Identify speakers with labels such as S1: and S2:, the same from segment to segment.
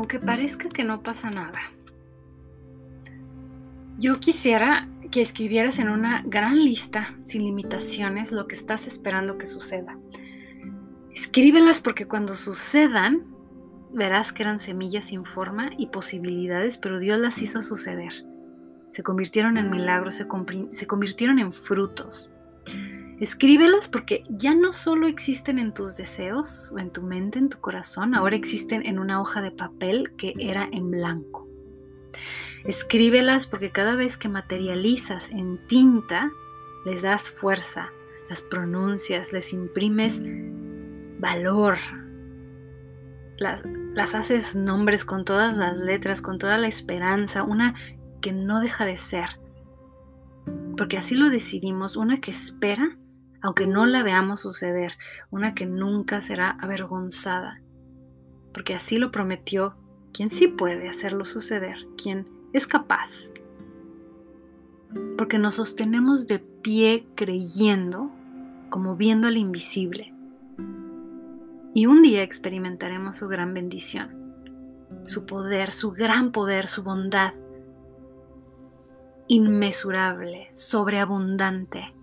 S1: aunque parezca que no pasa nada, yo quisiera que escribieras en una gran lista, sin limitaciones, lo que estás esperando que suceda. Escríbelas porque cuando sucedan, verás que eran semillas sin forma y posibilidades, pero Dios las hizo suceder. Se convirtieron en milagros, se, se convirtieron en frutos. Escríbelas porque ya no solo existen en tus deseos o en tu mente, en tu corazón, ahora existen en una hoja de papel que era en blanco. Escríbelas porque cada vez que materializas en tinta, les das fuerza, las pronuncias, les imprimes valor, las, las haces nombres con todas las letras, con toda la esperanza, una que no deja de ser. Porque así lo decidimos, una que espera, aunque no la veamos suceder, una que nunca será avergonzada. Porque así lo prometió quien sí puede hacerlo suceder, quien es capaz. Porque nos sostenemos de pie creyendo, como viendo al invisible. Y un día experimentaremos su gran bendición, su poder, su gran poder, su bondad, inmesurable, sobreabundante.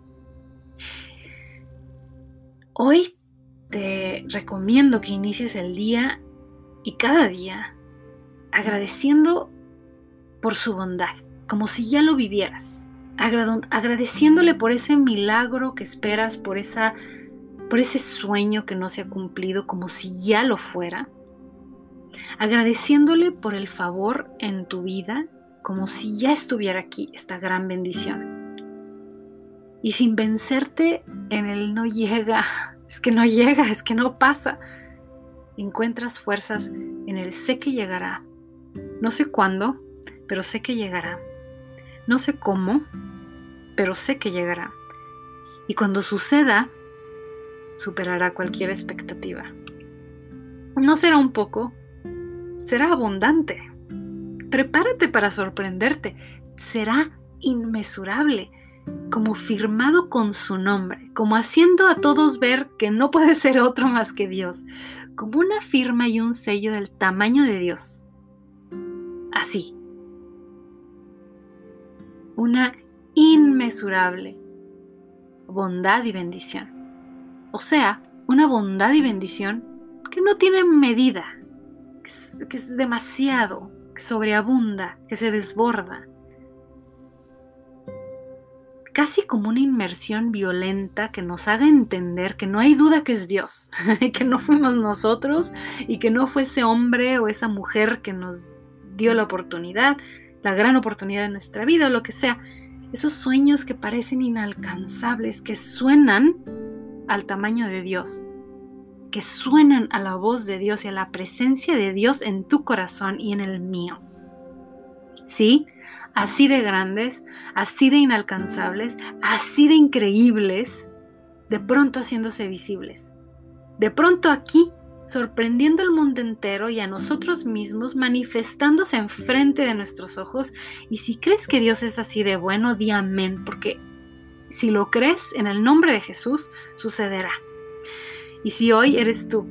S1: Hoy te recomiendo que inicies el día y cada día agradeciendo por su bondad, como si ya lo vivieras, agradeciéndole por ese milagro que esperas, por, esa, por ese sueño que no se ha cumplido, como si ya lo fuera, agradeciéndole por el favor en tu vida, como si ya estuviera aquí esta gran bendición. Y sin vencerte en el no llega, es que no llega, es que no pasa, encuentras fuerzas en el sé que llegará. No sé cuándo, pero sé que llegará. No sé cómo, pero sé que llegará. Y cuando suceda, superará cualquier expectativa. No será un poco, será abundante. Prepárate para sorprenderte. Será inmesurable, como firmado con su nombre, como haciendo a todos ver que no puede ser otro más que Dios, como una firma y un sello del tamaño de Dios. Así, una inmesurable bondad y bendición. O sea, una bondad y bendición que no tiene medida, que es, demasiado, que sobreabunda, que se desborda. Casi como una inmersión violenta que nos haga entender que no hay duda que es Dios, que no fuimos nosotros y que no fue ese hombre o esa mujer que nos dio la oportunidad, la gran oportunidad de nuestra vida o lo que sea. Esos sueños que parecen inalcanzables, que suenan al tamaño de Dios, que suenan a la voz de Dios y a la presencia de Dios en tu corazón y en el mío. ¿Sí? Así de grandes, así de inalcanzables, así de increíbles, de pronto haciéndose visibles. De pronto aquí sorprendiendo al mundo entero y a nosotros mismos, manifestándose enfrente de nuestros ojos. Y si crees que Dios es así de bueno, di amén, porque si lo crees en el nombre de Jesús, sucederá. Y si hoy eres tú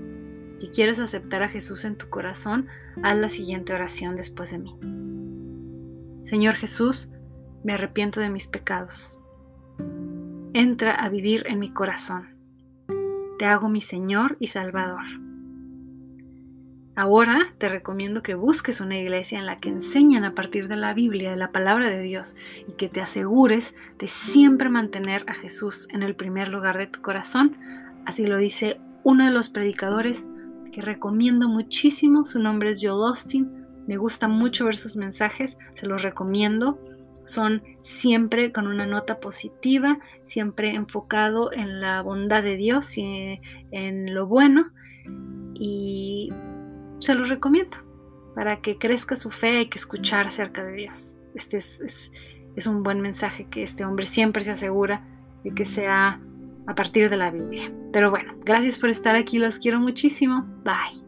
S1: y quieres aceptar a Jesús en tu corazón, haz la siguiente oración después de mí. Señor Jesús, me arrepiento de mis pecados. Entra a vivir en mi corazón. Te hago mi Señor y Salvador. Ahora te recomiendo que busques una iglesia en la que enseñan a partir de la Biblia, de la palabra de Dios, y que te asegures de siempre mantener a Jesús en el primer lugar de tu corazón. Así lo dice uno de los predicadores que recomiendo muchísimo. Su nombre es Joel Austin. Me gusta mucho ver sus mensajes, se los recomiendo. Son siempre con una nota positiva, siempre enfocado en la bondad de Dios y en lo bueno. Y se los recomiendo. Para que crezca su fe hay que escuchar acerca de Dios. Este es, es un buen mensaje que este hombre siempre se asegura de que sea a partir de la Biblia. Pero bueno, gracias por estar aquí, los quiero muchísimo. Bye.